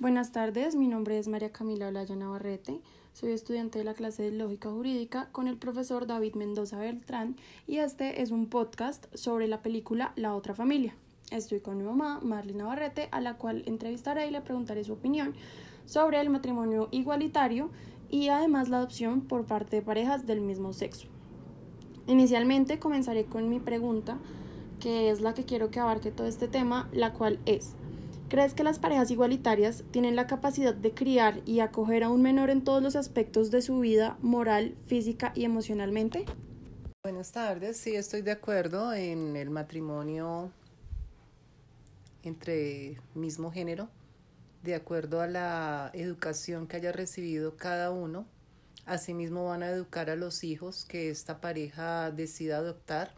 Buenas tardes, mi nombre es María Camila Olaya Navarrete, soy estudiante de la clase de Lógica Jurídica con el profesor David Mendoza Beltrán y este es un podcast sobre la película La otra familia. Estoy con mi mamá, Marlene Navarrete, a la cual entrevistaré y le preguntaré su opinión sobre el matrimonio igualitario y además la adopción por parte de parejas del mismo sexo. Inicialmente comenzaré con mi pregunta, que es la que quiero que abarque todo este tema, la cual es, ¿crees que las parejas igualitarias tienen la capacidad de criar y acoger a un menor en todos los aspectos de su vida moral, física y emocionalmente? Buenas tardes, sí estoy de acuerdo en el matrimonio entre mismo género, de acuerdo a la educación que haya recibido cada uno. Asimismo van a educar a los hijos que esta pareja decida adoptar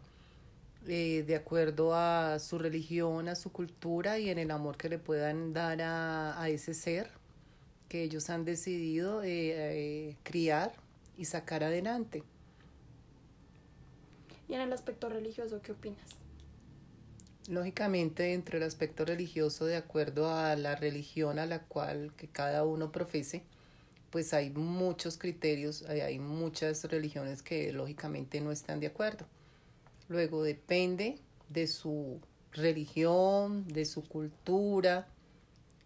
eh, de acuerdo a su religión, a su cultura y en el amor que le puedan dar a, a ese ser que ellos han decidido eh, eh, criar y sacar adelante. ¿Y en el aspecto religioso qué opinas? Lógicamente, entre el aspecto religioso, de acuerdo a la religión a la cual que cada uno profese, pues hay muchos criterios, hay muchas religiones que lógicamente no están de acuerdo. Luego depende de su religión, de su cultura,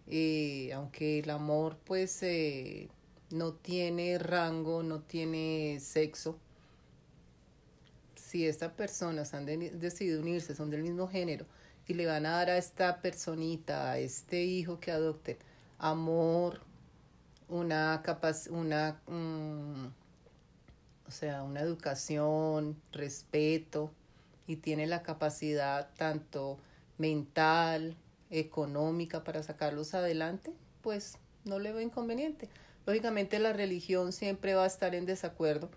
eh, aunque el amor pues eh, no tiene rango, no tiene sexo, si estas personas han decidido unirse, son del mismo género, y le van a dar a esta personita, a este hijo que adopten, amor, una capaz, una, mm, o sea, una educación, respeto, y tiene la capacidad tanto mental, económica para sacarlos adelante, pues no le veo inconveniente. Lógicamente la religión siempre va a estar en desacuerdo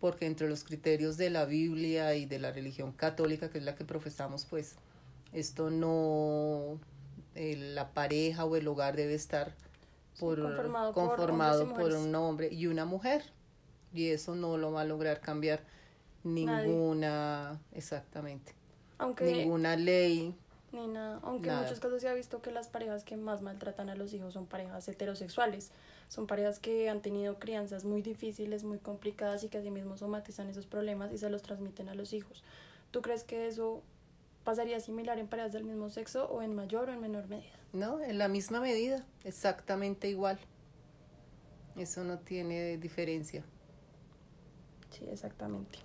porque entre los criterios de la Biblia y de la religión católica, que es la que profesamos, pues esto no, la pareja o el hogar debe estar por, conformado, por, un hombre y una mujer. Y eso no lo va a lograr cambiar ninguna, exactamente, Aunque, ninguna ley. Ni nada. Aunque en muchos casos se ha visto que las parejas que más maltratan a los hijos son parejas heterosexuales. Son parejas que han tenido crianzas muy difíciles, muy complicadas y que asimismo somatizan esos problemas y se los transmiten a los hijos. ¿Tú crees que eso pasaría similar en parejas del mismo sexo o en mayor o en menor medida? No, en la misma medida, exactamente igual. Eso no tiene diferencia. Sí, exactamente.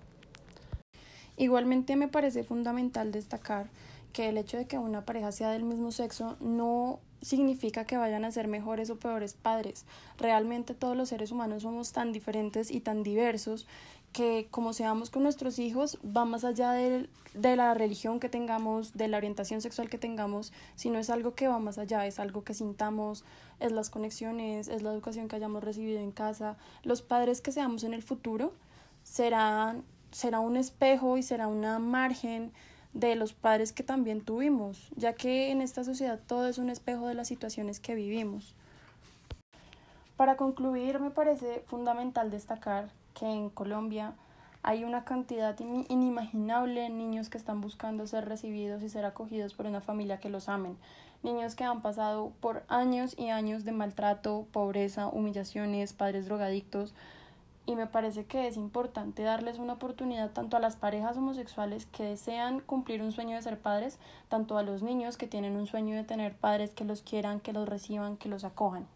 Igualmente me parece fundamental destacar que el hecho de que una pareja sea del mismo sexo no significa que vayan a ser mejores o peores padres. Realmente todos los seres humanos somos tan diferentes y tan diversos que como seamos con nuestros hijos va más allá de, de, la religión que tengamos, de la orientación sexual que tengamos, sino es algo que va más allá, es algo que sintamos, es las conexiones, es la educación que hayamos recibido en casa. Los padres que seamos en el futuro serán, será un espejo y será una margen de los padres que también tuvimos, ya que en esta sociedad todo es un espejo de las situaciones que vivimos. Para concluir, me parece fundamental destacar que en Colombia hay una cantidad inimaginable de niños que están buscando ser recibidos y ser acogidos por una familia que los amen. Niños que han pasado por años y años de maltrato, pobreza, humillaciones, padres drogadictos, y me parece que es importante darles una oportunidad tanto a las parejas homosexuales que desean cumplir un sueño de ser padres, tanto a los niños que tienen un sueño de tener padres que los quieran, que los reciban, que los acojan.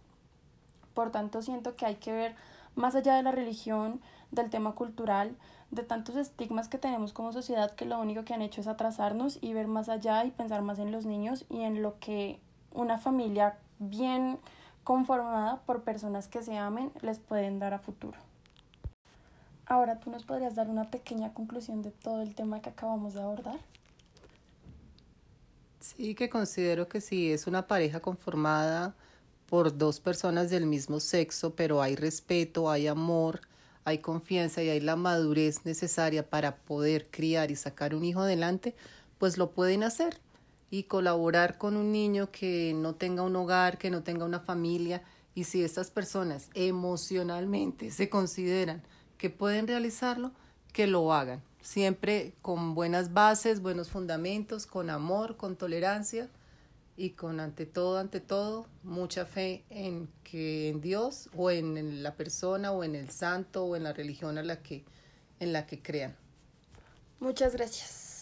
Por tanto, siento que hay que ver más allá de la religión, del tema cultural, de tantos estigmas que tenemos como sociedad que lo único que han hecho es atrasarnos y ver más allá y pensar más en los niños y en lo que una familia bien conformada por personas que se amen les pueden dar a futuro. Ahora, ¿tú nos podrías dar una pequeña conclusión de todo el tema que acabamos de abordar? Sí, que considero que si es una pareja conformada por dos personas del mismo sexo, pero hay respeto, hay amor, hay confianza y hay la madurez necesaria para poder criar y sacar un hijo adelante, pues lo pueden hacer y colaborar con un niño que no tenga un hogar, que no tenga una familia, y si estas personas emocionalmente se consideran que pueden realizarlo, que lo hagan. Siempre con buenas bases, buenos fundamentos, con amor, con tolerancia y con ante todo, ante todo, mucha fe en que en Dios o en, la persona o en el santo o en la religión a la que, en la que crean. Muchas gracias.